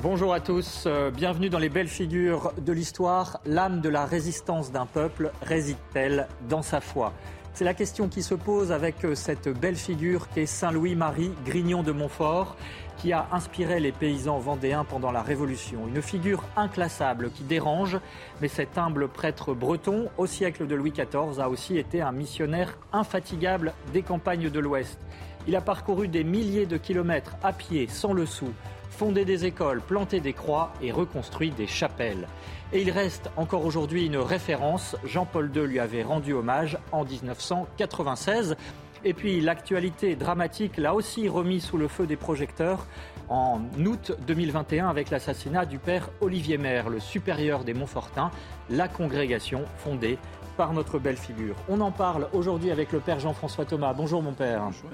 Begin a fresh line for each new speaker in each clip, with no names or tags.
Bonjour à tous, euh, bienvenue dans les belles figures de l'histoire. L'âme de la résistance d'un peuple réside-t-elle dans sa foi? C'est la question qui se pose avec euh, cette belle figure qu'est Saint-Louis-Marie Grignon de Montfort, qui a inspiré les paysans vendéens pendant la Révolution. Une figure inclassable qui dérange, mais cet humble prêtre breton, au siècle de Louis XIV, a aussi été un missionnaire infatigable des campagnes de l'Ouest. Il a parcouru des milliers de kilomètres à pied, sans le sou fondé des écoles, planté des croix et reconstruit des chapelles. Et il reste encore aujourd'hui une référence. Jean-Paul II lui avait rendu hommage en 1996. Et puis l'actualité dramatique l'a aussi remis sous le feu des projecteurs en août 2021 avec l'assassinat du père Olivier Maire, le supérieur des Montfortins, la congrégation fondée par notre belle figure. On en parle aujourd'hui avec le père Jean-François Thomas. Bonjour mon père. Bonjour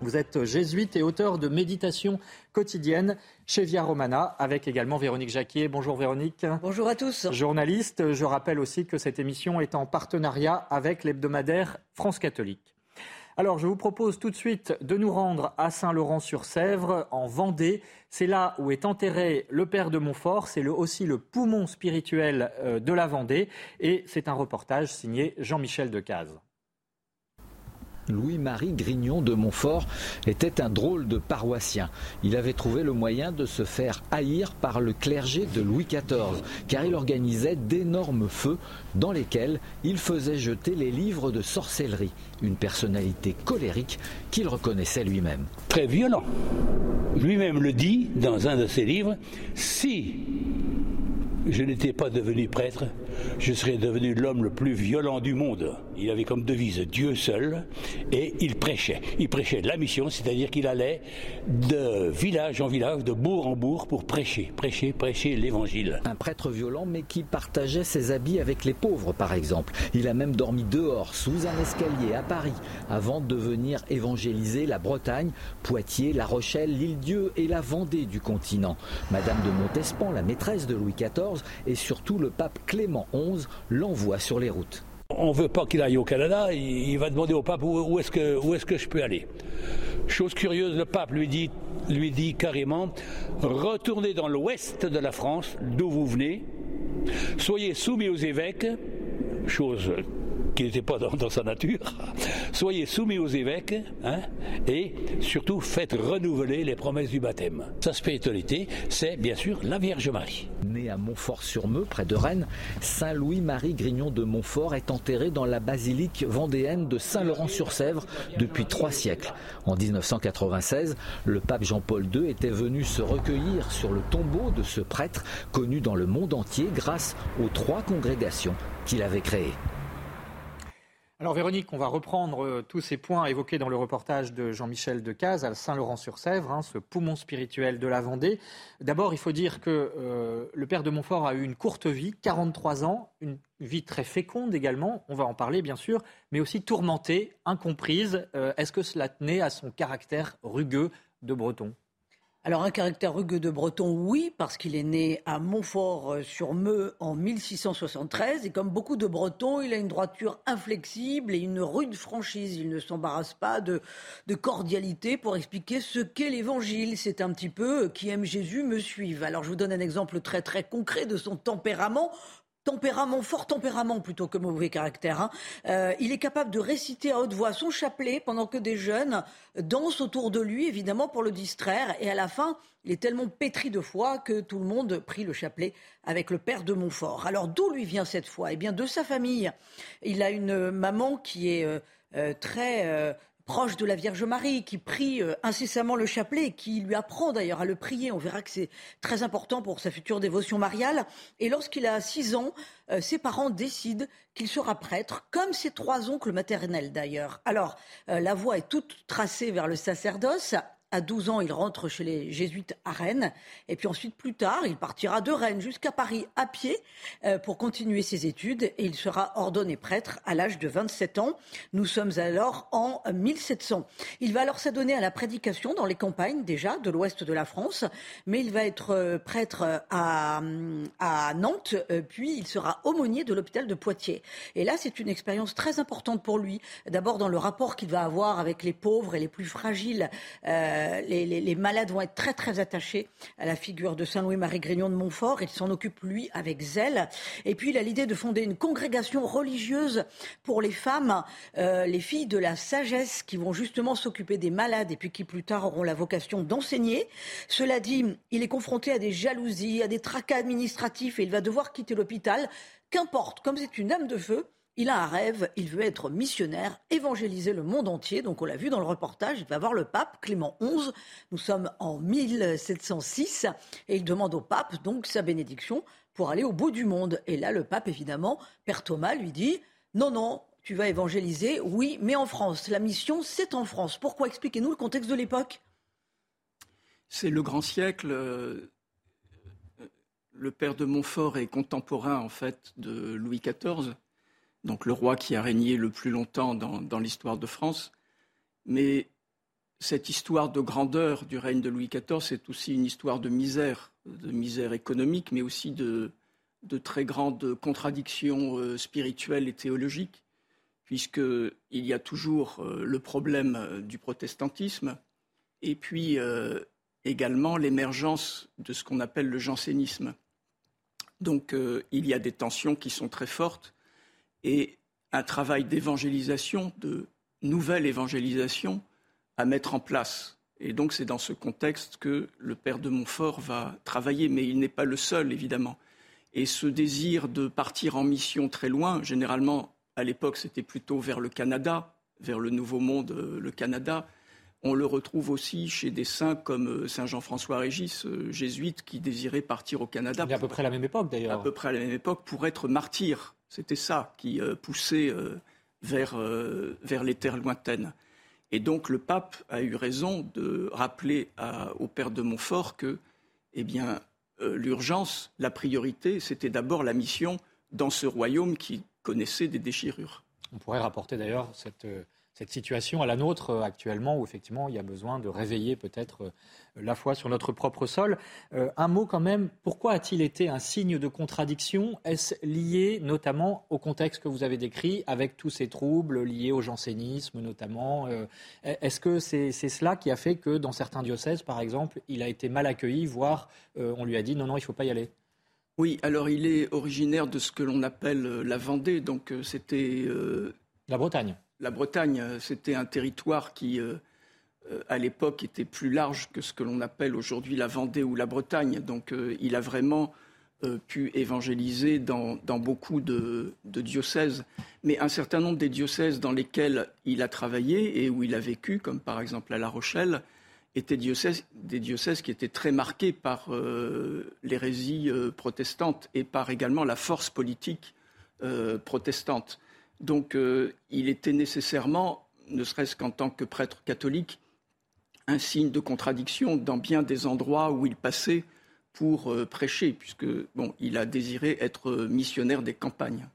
vous êtes jésuite et auteur de Méditation quotidienne chez Via Romana, avec également Véronique Jacquier. Bonjour Véronique.
Bonjour à tous.
Journaliste, je rappelle aussi que cette émission est en partenariat avec l'hebdomadaire France catholique. Alors, je vous propose tout de suite de nous rendre à Saint-Laurent-sur-Sèvre, en Vendée. C'est là où est enterré le père de Montfort. C'est aussi le poumon spirituel euh, de la Vendée. Et c'est un reportage signé Jean-Michel Decaze.
Louis-Marie Grignon de Montfort était un drôle de paroissien. Il avait trouvé le moyen de se faire haïr par le clergé de Louis XIV, car il organisait d'énormes feux dans lesquels il faisait jeter les livres de sorcellerie. Une personnalité colérique qu'il reconnaissait lui-même.
Très violent. Lui-même le dit dans un de ses livres, si je n'étais pas devenu prêtre, je serais devenu l'homme le plus violent du monde. Il avait comme devise Dieu seul et il prêchait. Il prêchait la mission, c'est-à-dire qu'il allait de village en village, de bourg en bourg pour prêcher, prêcher, prêcher l'évangile.
Un prêtre violent mais qui partageait ses habits avec les pauvres par exemple. Il a même dormi dehors sous un escalier à Paris avant de venir évangéliser la Bretagne, Poitiers, La Rochelle, l'île-Dieu et la Vendée du continent. Madame de Montespan, la maîtresse de Louis XIV et surtout le pape Clément XI l'envoie sur les routes.
On ne veut pas qu'il aille au Canada, il, va demander au pape où, est-ce que, est que je peux aller. Chose curieuse, le pape lui dit, lui dit carrément, retournez dans l'ouest de la France, d'où vous venez, soyez soumis aux évêques, chose qui n'était pas dans, sa nature. Soyez soumis aux évêques hein, et surtout faites renouveler les promesses du baptême. Sa spiritualité, c'est bien sûr la Vierge Marie.
Né à Montfort-sur-Meux, près de Rennes, Saint Louis-Marie Grignon de Montfort est enterré dans la basilique vendéenne de Saint-Laurent-sur-Sèvre depuis trois siècles. En 1996, le pape Jean-Paul II était venu se recueillir sur le tombeau de ce prêtre connu dans le monde entier grâce aux trois congrégations qu'il avait créées.
Alors Véronique, on va reprendre euh, tous ces points évoqués dans le reportage de Jean-Michel Decaze à Saint-Laurent-sur-Sèvre, hein, ce poumon spirituel de la Vendée. D'abord, il faut dire que euh, le père de Montfort a eu une courte vie, 43 ans, une vie très féconde également, on va en parler bien sûr, mais aussi tourmentée, incomprise. Euh, est-ce que cela tenait à son caractère rugueux de breton?
Alors un caractère rugueux de Breton, oui, parce qu'il est né à Montfort-sur-Meux en 1673 et comme beaucoup de Bretons, il a une droiture inflexible et une rude franchise. Il ne s'embarrasse pas de, de cordialité pour expliquer ce qu'est l'Évangile. C'est un petit peu euh, qui aime Jésus me suive. Alors je vous donne un exemple très très concret de son tempérament tempérament, fort tempérament plutôt que mauvais caractère. Hein. Euh, il est capable de réciter à haute voix son chapelet pendant que des jeunes dansent autour de lui, évidemment, pour le distraire. Et à la fin, il est tellement pétri de foi que tout le monde prie le chapelet avec le père de Montfort. Alors d'où lui vient cette foi? Eh bien, de sa famille. Il a une maman qui est euh, euh, très proche de la Vierge Marie, qui prie euh, incessamment le chapelet, qui lui apprend d'ailleurs à le prier. On verra que c'est très important pour sa future dévotion mariale. Et lorsqu'il a six ans, euh, ses parents décident qu'il sera prêtre, comme ses trois oncles maternels d'ailleurs. Alors, euh, la voie est toute tracée vers le sacerdoce. À 12 ans, il rentre chez les jésuites à Rennes. Et puis ensuite, plus tard, il partira de Rennes jusqu'à Paris à pied euh, pour continuer ses études. Et il sera ordonné prêtre à l'âge de 27 ans. Nous sommes alors en 1700. Il va alors s'adonner à la prédication dans les campagnes déjà de l'ouest de la France. Mais il va être euh, prêtre à, Nantes. Euh, puis il sera aumônier de l'hôpital de Poitiers. Et là, c'est une expérience très importante pour lui. D'abord dans le rapport qu'il va avoir avec les pauvres et les plus fragiles les, malades vont être très très attachés à la figure de Saint Louis-Marie Grignon de Montfort. Il s'en occupe lui avec zèle. Et puis il a l'idée de fonder une congrégation religieuse pour les femmes, euh, les filles de la sagesse, qui vont justement s'occuper des malades et puis qui plus tard auront la vocation d'enseigner. Cela dit, il est confronté à des jalousies, à des tracas administratifs et il va devoir quitter l'hôpital. Qu'importe, comme c'est une âme de feu, il a un rêve, il veut être missionnaire, évangéliser le monde entier. Donc on l'a vu dans le reportage, il va voir le pape Clément XI. Nous sommes en 1706 et il demande au pape donc sa bénédiction pour aller au bout du monde. Et là, le pape, évidemment, Père Thomas lui dit non, non, tu vas évangéliser, oui, mais en France. La mission, c'est en France. Pourquoi? Expliquez-nous le contexte de l'époque.
C'est le grand siècle. Euh, le père de Montfort est contemporain, en fait, de Louis XIV donc le roi qui a régné le plus longtemps dans, l'histoire de France. Mais cette histoire de grandeur du règne de Louis XIV, c'est aussi une histoire de misère, de misère économique, mais aussi de, très grandes contradictions euh, spirituelles et théologiques, puisqu'il y a toujours euh, le problème euh, du protestantisme, et puis également l'émergence de ce qu'on appelle le jansénisme. Donc il y a des tensions qui sont très fortes, et un travail d'évangélisation, de nouvelle évangélisation à mettre en place. Et donc c'est dans ce contexte que le père de Montfort va travailler, mais il n'est pas le seul, évidemment. Et ce désir de partir en mission très loin, généralement à l'époque c'était plutôt vers le Canada, vers le Nouveau Monde, euh, le Canada, on le retrouve aussi chez des saints comme euh, Saint Jean-François Régis, euh, jésuite, qui désirait partir au Canada.
à peu près à la même époque d'ailleurs.
À peu près à la même époque pour être martyr. C'était ça qui euh, poussait euh, vers, euh, vers les terres lointaines. Et donc le pape a eu raison de rappeler au père de Montfort que eh bien, l'urgence, la priorité, c'était d'abord la mission dans ce royaume qui connaissait des déchirures.
On pourrait rapporter d'ailleurs cette cette situation à la nôtre euh, actuellement, où effectivement il y a besoin de réveiller peut-être euh, la foi sur notre propre sol. Euh, un mot quand même, pourquoi a-t-il été un signe de contradiction? Est-ce lié notamment au contexte que vous avez décrit, avec tous ces troubles liés au jansénisme notamment Est-ce que c'est cela qui a fait que dans certains diocèses, par exemple, il a été mal accueilli, voire on lui a dit non, non, il ne faut pas y aller?
Oui, alors il est originaire de ce que l'on appelle la Vendée, donc c'était...
La Bretagne
la Bretagne, euh, c'était un territoire qui, euh, euh, à l'époque, était plus large que ce que l'on appelle aujourd'hui la Vendée ou la Bretagne. Donc, il a vraiment pu évangéliser dans, beaucoup de, diocèses. Mais un certain nombre des diocèses dans lesquels il a travaillé et où il a vécu, comme par exemple à La Rochelle, étaient des diocèses qui étaient très marqués par l'hérésie protestante et par également la force politique protestante. Donc euh, il était nécessairement, ne serait-ce qu'en tant que prêtre catholique, un signe de contradiction dans bien des endroits où il passait pour euh, prêcher, puisque bon, il a désiré être missionnaire des campagnes.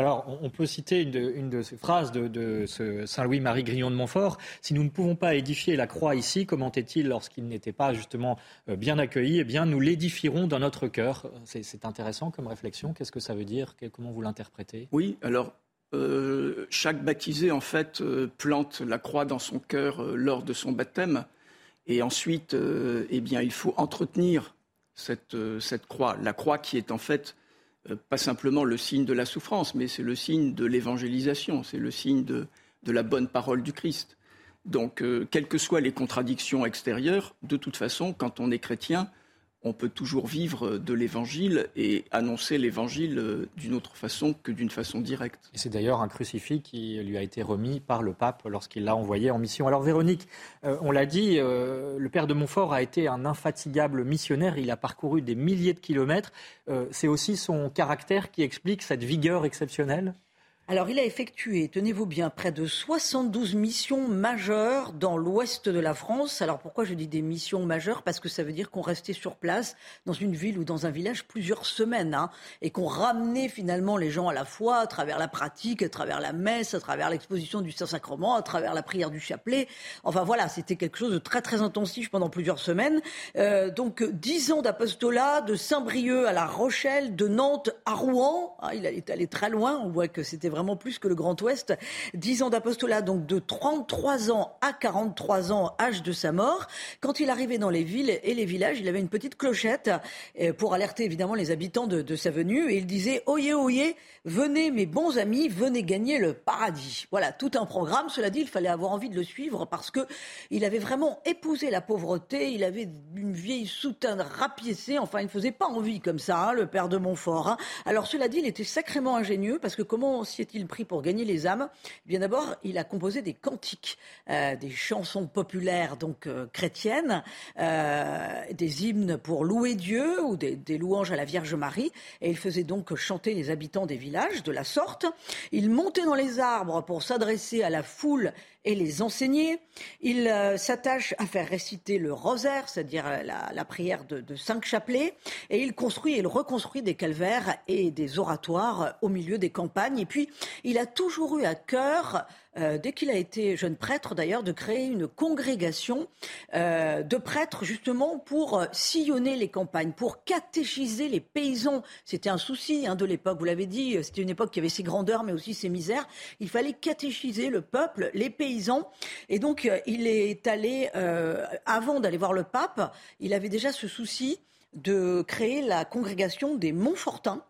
Alors, on peut citer une de, ces phrases de, ce Saint-Louis-Marie Grignon de Montfort. Si nous ne pouvons pas édifier la croix ici, comment est-il lorsqu'il n'était pas justement euh, bien accueilli Eh bien, nous l'édifierons dans notre cœur? C'est intéressant comme réflexion. Qu'est-ce que ça veut dire? Comment vous l'interprétez?
Oui, alors euh, chaque baptisé, en fait, euh, plante la croix dans son cœur euh, lors de son baptême. Et ensuite, eh bien, il faut entretenir cette, cette, croix. La croix qui est en fait pas simplement le signe de la souffrance, mais c'est le signe de l'évangélisation, c'est le signe de, de, la bonne parole du Christ. Donc, quelles que soient les contradictions extérieures, de toute façon, quand on est chrétien, on peut toujours vivre de l'évangile et annoncer l'évangile euh, d'une autre façon que d'une façon directe.
C'est d'ailleurs un crucifix qui lui a été remis par le pape lorsqu'il l'a envoyé en mission. Alors Véronique, euh, on l'a dit, euh, le père de Montfort a été un infatigable missionnaire, il a parcouru des milliers de kilomètres. c'est aussi son caractère qui explique cette vigueur exceptionnelle?
Alors, il a effectué, tenez-vous bien, près de 72 missions majeures dans l'ouest de la France. Alors, pourquoi je dis des missions majeures? Parce que ça veut dire qu'on restait sur place dans une ville ou dans un village plusieurs semaines hein, et qu'on ramenait finalement les gens à la foi à travers la pratique, à travers la messe, à travers l'exposition du Saint-Sacrement, à travers la prière du chapelet. Enfin, voilà, c'était quelque chose de très, très intensif pendant plusieurs semaines. Euh, donc, dix ans d'apostolat de Saint-Brieuc à La Rochelle, de Nantes à Rouen. Ah, il est allé très loin. On voit que c'était vraiment vraiment plus que le Grand Ouest. 10 ans d'apostolat, donc de 33 ans à 43 ans, âge de sa mort. Quand il arrivait dans les villes et les villages, il avait une petite clochette euh, pour alerter évidemment les habitants de, sa venue. Et il disait Oyez, oyez, venez mes bons amis, venez gagner le paradis. Voilà, tout un programme. Cela dit, il fallait avoir envie de le suivre parce que il avait vraiment épousé la pauvreté. Il avait une vieille soutane rapiécée. Enfin, il ne faisait pas envie comme ça, hein, le père de Montfort. Hein. Alors, cela dit, il était sacrément ingénieux parce que comment s'y est-il pris pour gagner les âmes? Eh Bien d'abord, il a composé des cantiques, euh, des chansons populaires donc euh, chrétiennes, euh, des hymnes pour louer Dieu ou des, des, louanges à la Vierge Marie. Et il faisait donc chanter les habitants des villages de la sorte. Il montait dans les arbres pour s'adresser à la foule et les enseigner. Il euh, s'attache à faire réciter le rosaire, c'est-à-dire la, la, prière de, de, cinq chapelets, et il construit et il reconstruit des calvaires et des oratoires au milieu des campagnes. Et puis, il a toujours eu à cœur euh, dès qu'il a été jeune prêtre d'ailleurs, de créer une congrégation euh, de prêtres justement pour euh, sillonner les campagnes, pour catéchiser les paysans. C'était un souci hein, de l'époque, vous l'avez dit, c'était une époque qui avait ses grandeurs mais aussi ses misères. Il fallait catéchiser le peuple, les paysans. Et donc il est allé, avant d'aller voir le pape, il avait déjà ce souci de créer la congrégation des Montfortins.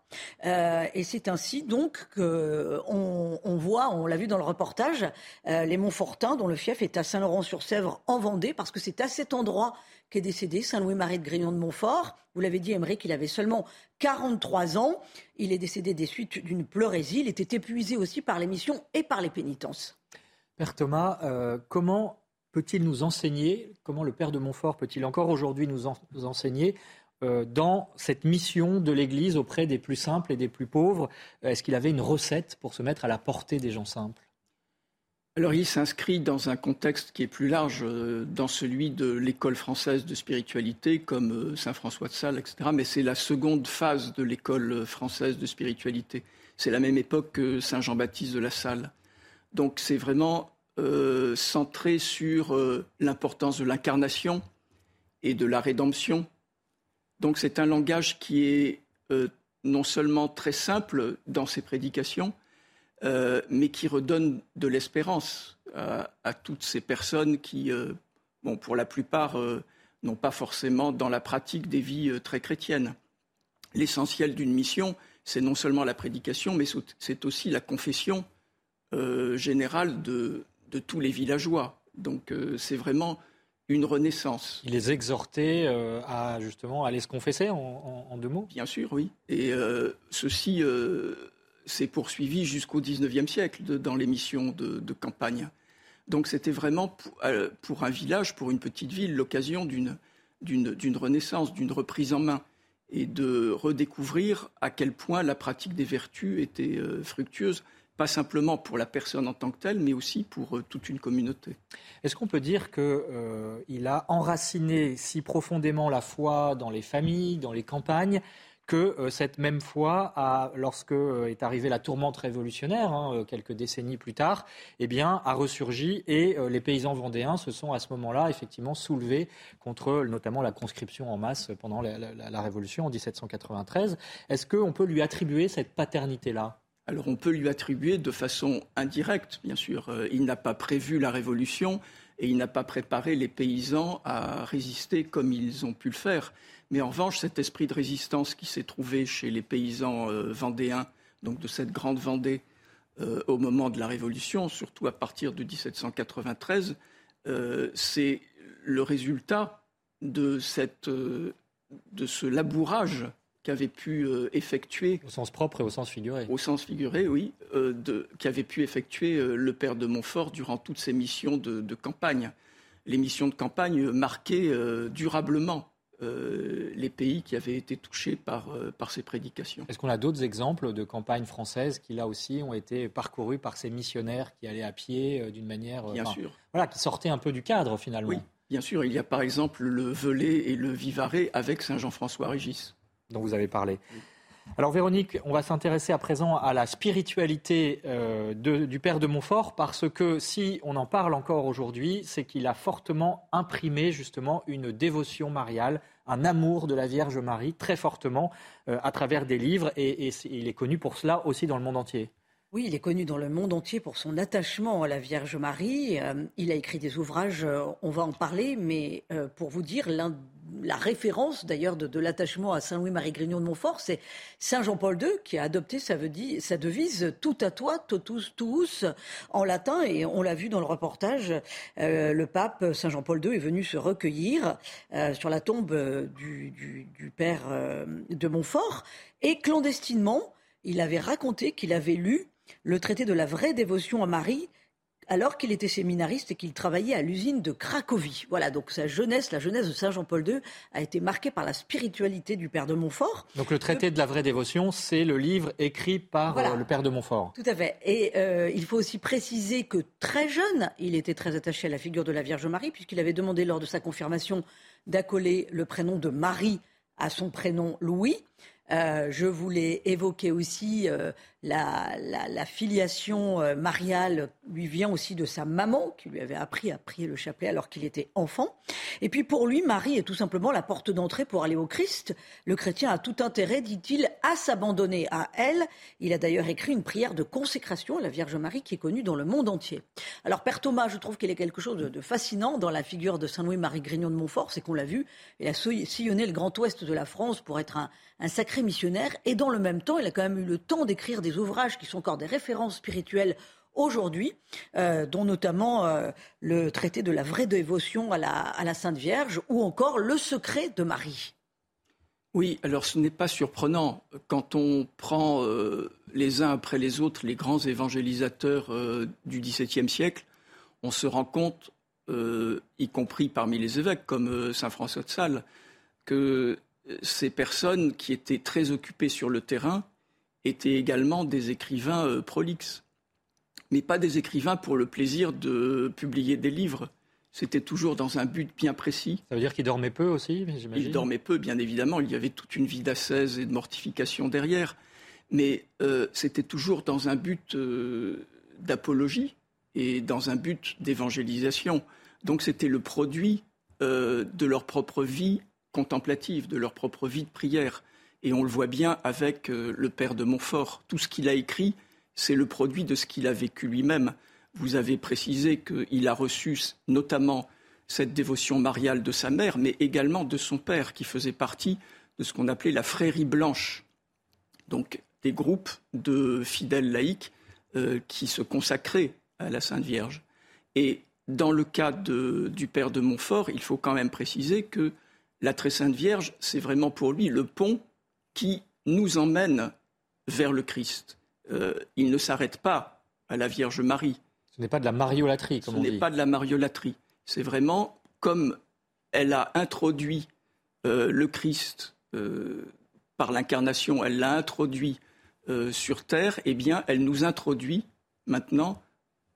Euh, et c'est ainsi donc qu'on on voit, on l'a vu dans le reportage, euh, les Montfortins, dont le fief est à Saint-Laurent-sur-Sèvre en Vendée, parce que c'est à cet endroit qu'est décédé Saint-Louis-Marie de Grignon de Montfort. Vous l'avez dit, Emery, qu'il avait seulement 43 ans. Il est décédé des suites d'une pleurésie. Il était épuisé aussi par les missions et par les pénitences.
Père Thomas, euh, comment peut-il nous enseigner, comment le Père de Montfort peut-il encore aujourd'hui nous, en, nous enseigner dans cette mission de l'Église auprès des plus simples et des plus pauvres Est-ce qu'il avait une recette pour se mettre à la portée des gens simples?
Alors il s'inscrit dans un contexte qui est plus large, euh, dans celui de l'école française de spiritualité, comme euh, Saint François de Sales, etc. Mais c'est la seconde phase de l'école française de spiritualité. C'est la même époque que Saint Jean-Baptiste de la Salle. Donc c'est vraiment euh, centré sur euh, l'importance de l'incarnation et de la rédemption. Donc c'est un langage qui est euh, non seulement très simple dans ses prédications, euh, mais qui redonne de l'espérance à, toutes ces personnes qui, euh, bon, pour la plupart, n'ont pas forcément dans la pratique des vies très chrétiennes. L'essentiel d'une mission, c'est non seulement la prédication, mais c'est aussi la confession générale de, de, tous les villageois. Donc c'est vraiment une renaissance.
Il les exhortait euh, à justement aller se confesser en, en, en deux mots?
Bien sûr, oui. Et euh, ceci euh, s'est poursuivi jusqu'au XIXe siècle de, dans les missions de, de, campagne. Donc c'était vraiment pour, pour, un village, pour une petite ville, l'occasion d'une renaissance, d'une reprise en main et de redécouvrir à quel point la pratique des vertus était fructueuse pas simplement pour la personne en tant que telle, mais aussi pour euh, toute une communauté.
Est-ce qu'on peut dire qu'il euh, a enraciné si profondément la foi dans les familles, dans les campagnes, que euh, cette même foi, a, lorsque est arrivée la tourmente révolutionnaire, hein, quelques décennies plus tard, eh bien, a ressurgi et les paysans vendéens se sont à ce moment-là effectivement soulevés contre notamment la conscription en masse pendant la, la, la Révolution en 1793. Est-ce qu'on peut lui attribuer cette paternité-là?
Alors on peut lui attribuer de façon indirecte, bien sûr. Euh, il n'a pas prévu la révolution et il n'a pas préparé les paysans à résister comme ils ont pu le faire. Mais en revanche, cet esprit de résistance qui s'est trouvé chez les paysans euh, vendéens, donc de cette grande Vendée, euh, au moment de la Révolution, surtout à partir de 1793, euh, c'est le résultat de, cette, de ce labourage qu'avait pu euh, effectuer.
Au sens propre et au sens figuré.
Au sens figuré, oui, euh, qu'avait pu effectuer euh, le père de Montfort durant toutes ses missions de, de campagne. Les missions de campagne marquaient euh, durablement les pays qui avaient été touchés par, par ces prédications.
Est-ce qu'on a d'autres exemples de campagnes françaises qui, là aussi, ont été parcourues par ces missionnaires qui allaient à pied d'une manière.
Bien sûr.
Voilà, qui sortaient un peu du cadre, finalement?
Oui, bien sûr. Il y a par exemple le Velay et le Vivarais avec Saint-Jean-François Régis
dont vous avez parlé. Alors Véronique, on va s'intéresser à présent à la spiritualité euh, du Père de Montfort parce que si on en parle encore aujourd'hui, c'est qu'il a fortement imprimé justement une dévotion mariale, un amour de la Vierge Marie très fortement euh, à travers des livres et, il est connu pour cela aussi dans le monde entier.
Oui, il est connu dans le monde entier pour son attachement à la Vierge Marie. Euh, il a écrit des ouvrages, on va en parler, mais pour vous dire, la référence d'ailleurs de, l'attachement à Saint-Louis-Marie Grignon de Montfort, c'est Saint Jean-Paul II qui a adopté sa, devise Tout à toi, totus tuus en latin. Et on l'a vu dans le reportage, le pape Saint Jean-Paul II est venu se recueillir sur la tombe du, du père de Montfort. Et clandestinement, il avait raconté qu'il avait lu le traité de la vraie dévotion à Marie alors qu'il était séminariste et qu'il travaillait à l'usine de Cracovie. Voilà, donc sa jeunesse, la jeunesse de Saint Jean-Paul II, a été marquée par la spiritualité du Père de Montfort.
Donc le traité de la vraie dévotion, c'est le livre écrit par euh, le Père de Montfort.
Tout à fait. Et euh, il faut aussi préciser que très jeune, il était très attaché à la figure de la Vierge Marie, puisqu'il avait demandé lors de sa confirmation d'accoler le prénom de Marie à son prénom Louis. Euh, je voulais évoquer aussi euh, la, filiation euh, mariale lui vient aussi de sa maman qui lui avait appris à prier le chapelet alors qu'il était enfant. Et puis pour lui, Marie est tout simplement la porte d'entrée pour aller au Christ. Le chrétien a tout intérêt, dit-il, à s'abandonner à elle. Il a d'ailleurs écrit une prière de consécration à la Vierge Marie qui est connue dans le monde entier. Alors Père Thomas, je trouve qu'il a quelque chose de, fascinant dans la figure de Saint Louis-Marie Grignon de Montfort, c'est qu'on l'a vu, il a sillonné le grand ouest de la France pour être un, un sacré missionnaire et dans le même temps, il a quand même eu le temps d'écrire des ouvrages qui sont encore des références spirituelles aujourd'hui, euh, dont notamment euh, le traité de la vraie dévotion à la, Sainte Vierge ou encore le secret de Marie.
Oui, alors ce n'est pas surprenant quand on prend euh, les uns après les autres les grands évangélisateurs du XVIIe siècle, on se rend compte, y compris parmi les évêques comme Saint François de Sales, que ces personnes qui étaient très occupées sur le terrain étaient également des écrivains euh, prolixes, mais pas des écrivains pour le plaisir de publier des livres. C'était toujours dans un but bien précis.
Ça veut dire qu'ils dormaient peu aussi,
Ils dormaient peu, bien évidemment. Il y avait toute une vie d'ascèse et de mortification derrière. Mais euh, c'était toujours dans un but euh, d'apologie et dans un but d'évangélisation. Donc c'était le produit de leur propre vie contemplative, de leur propre vie de prière. Et on le voit bien avec euh, le père de Montfort. Tout ce qu'il a écrit, c'est le produit de ce qu'il a vécu lui-même. Vous avez précisé qu'il a reçu notamment cette dévotion mariale de sa mère, mais également de son père, qui faisait partie de ce qu'on appelait la frérie blanche. Donc des groupes de fidèles laïcs euh, qui se consacraient à la Sainte Vierge. Et dans le cas du père de Montfort, il faut quand même préciser que la très sainte Vierge, c'est vraiment pour lui le pont qui nous emmène vers le Christ. Euh, il ne s'arrête pas à la Vierge Marie.
Ce n'est pas de la mariolatrie, comme
on dit. Ce n'est pas de la mariolatrie. C'est vraiment comme elle a introduit euh, le Christ euh, par l'incarnation, elle l'a introduit sur terre, eh bien, elle nous introduit maintenant,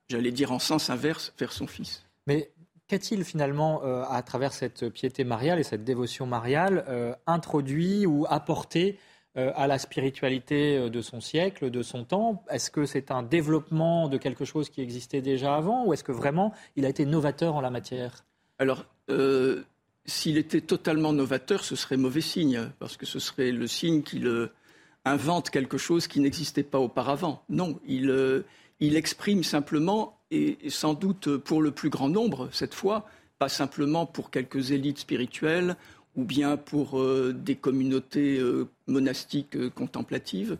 j'allais dire en sens inverse, vers son Fils.
Mais Qu'a-t-il finalement, euh, à travers cette piété mariale et cette dévotion mariale, euh, introduit ou apporté euh, à la spiritualité de son siècle, de son temps? Est-ce que c'est un développement de quelque chose qui existait déjà avant ou est-ce que vraiment il a été novateur en la matière?
Alors, s'il était totalement novateur, ce serait mauvais signe, parce que ce serait le signe qu'il invente quelque chose qui n'existait pas auparavant. Non, il, il exprime simplement et, sans doute pour le plus grand nombre cette fois, pas simplement pour quelques élites spirituelles ou bien pour euh, des communautés euh, monastiques euh, contemplatives.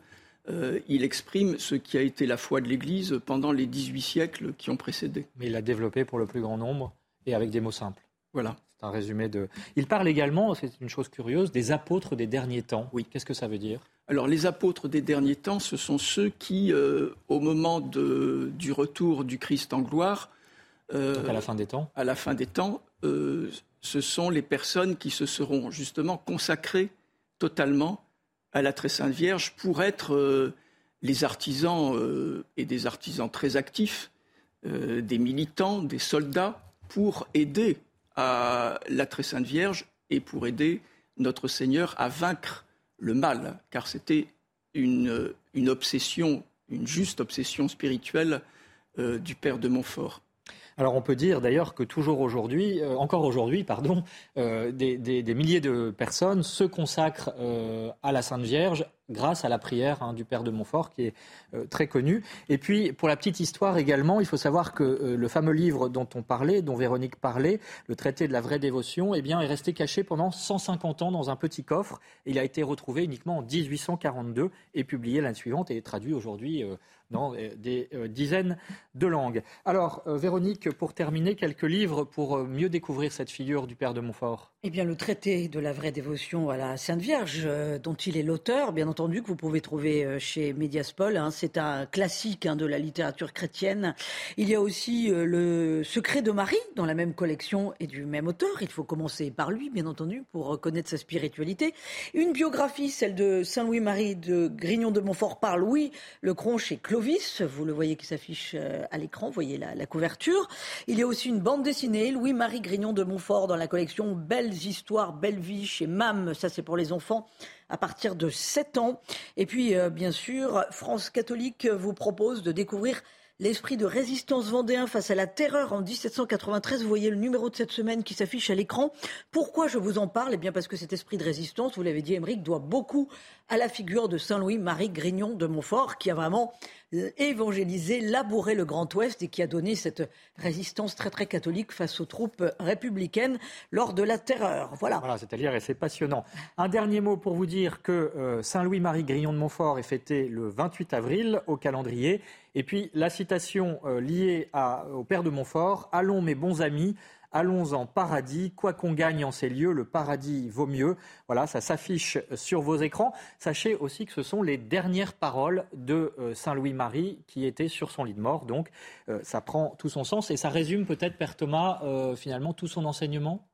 il exprime ce qui a été la foi de l'Église pendant les 18 siècles qui ont précédé.
Mais il l'a développé pour le plus grand nombre et avec des mots simples.
Voilà.
C'est un résumé de. Il parle également, c'est une chose curieuse, des apôtres des derniers temps. Oui. Qu'est-ce que ça veut dire?
Alors les apôtres des derniers temps, ce sont ceux qui, euh, au moment du retour du Christ en gloire,
euh, à la fin des temps,
à la fin des temps, euh, ce sont les personnes qui se seront justement consacrées totalement à la très sainte Vierge pour être les artisans et des artisans très actifs, des militants, des soldats pour aider à la très sainte Vierge et pour aider notre Seigneur à vaincre le mal, car c'était une, obsession, une juste obsession spirituelle euh, du père de Montfort.
Alors on peut dire d'ailleurs que toujours aujourd'hui, euh, encore aujourd'hui, pardon, euh, des, milliers de personnes se consacrent à la Sainte Vierge grâce à la prière hein, du père de Montfort, qui est euh, très connu. Et puis, pour la petite histoire également, il faut savoir que euh, le fameux livre dont on parlait, dont Véronique parlait, le traité de la vraie dévotion, eh bien, est resté caché pendant 150 ans dans un petit coffre. Il a été retrouvé uniquement en 1842 et publié l'année suivante et traduit aujourd'hui euh, dans des dizaines de langues. Alors, Véronique, pour terminer, quelques livres pour mieux découvrir cette figure du père de Montfort.
Eh bien, le traité de la vraie dévotion à la Sainte Vierge, euh, dont il est l'auteur, bien entendu, que vous pouvez trouver euh, chez Mediaspol. Hein, c'est un classique hein, de la littérature chrétienne. Il y a aussi euh, le Secret de Marie dans la même collection et du même auteur. Il faut commencer par lui, bien entendu, pour reconnaître sa spiritualité. Une biographie, celle de Saint Louis-Marie de Grignon de Montfort par Louis Le Cron chez Clovis. Vous le voyez qui s'affiche à l'écran. Vous voyez la, la couverture. Il y a aussi une bande dessinée, Louis-Marie Grignon de Montfort dans la collection Belle histoires, belle vie chez MAM, ça c'est pour les enfants à partir de 7 ans. Et puis, euh, bien sûr, France catholique vous propose de découvrir l'esprit de résistance vendéen face à la terreur en 1793. Vous voyez le numéro de cette semaine qui s'affiche à l'écran. Pourquoi je vous en parle? Eh bien parce que cet esprit de résistance, vous l'avez dit, Émeric, doit beaucoup à la figure de Saint-Louis-Marie Grignon de Montfort, qui a vraiment euh, évangélisé, labouré le Grand Ouest et qui a donné cette résistance très très catholique face aux troupes républicaines lors de la terreur. Voilà.
Voilà, c'est-à-dire, et c'est passionnant. Un dernier mot pour vous dire que euh, Saint-Louis-Marie Grignon de Montfort est fêté le 28 avril au calendrier. Et puis la citation euh, liée au père de Montfort Allons mes bons amis, Allons en paradis, quoi qu'on gagne en ces lieux, le paradis vaut mieux. Voilà, ça s'affiche sur vos écrans. Sachez aussi que ce sont les dernières paroles de euh, Saint Louis-Marie qui étaient sur son lit de mort. Donc euh, ça prend tout son sens et ça résume peut-être, Père Thomas, euh, finalement tout son enseignement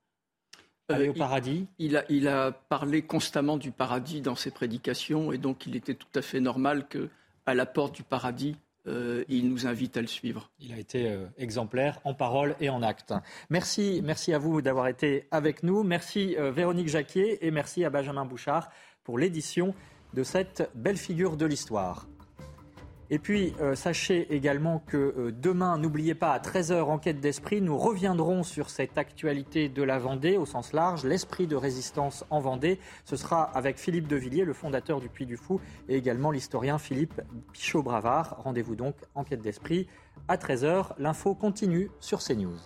Aller au paradis
il, a, il a parlé constamment du paradis dans ses prédications et donc il était tout à fait normal que à la porte du paradis, euh, il nous invite à le suivre.
Il a été euh, exemplaire en parole et en acte. Merci, merci à vous d'avoir été avec nous. Merci euh, Véronique Jacquier et merci à Benjamin Bouchard pour l'édition de cette belle figure de l'histoire. Et puis, euh, sachez également que euh, demain, n'oubliez pas, à 13h, enquête d'esprit, nous reviendrons sur cette actualité de la Vendée au sens large, l'esprit de résistance en Vendée. Ce sera avec Philippe Devilliers, le fondateur du Puy du Fou, et également l'historien Philippe Pichot-Bravard. Rendez-vous donc, enquête d'esprit, à 13h. L'info continue sur CNews.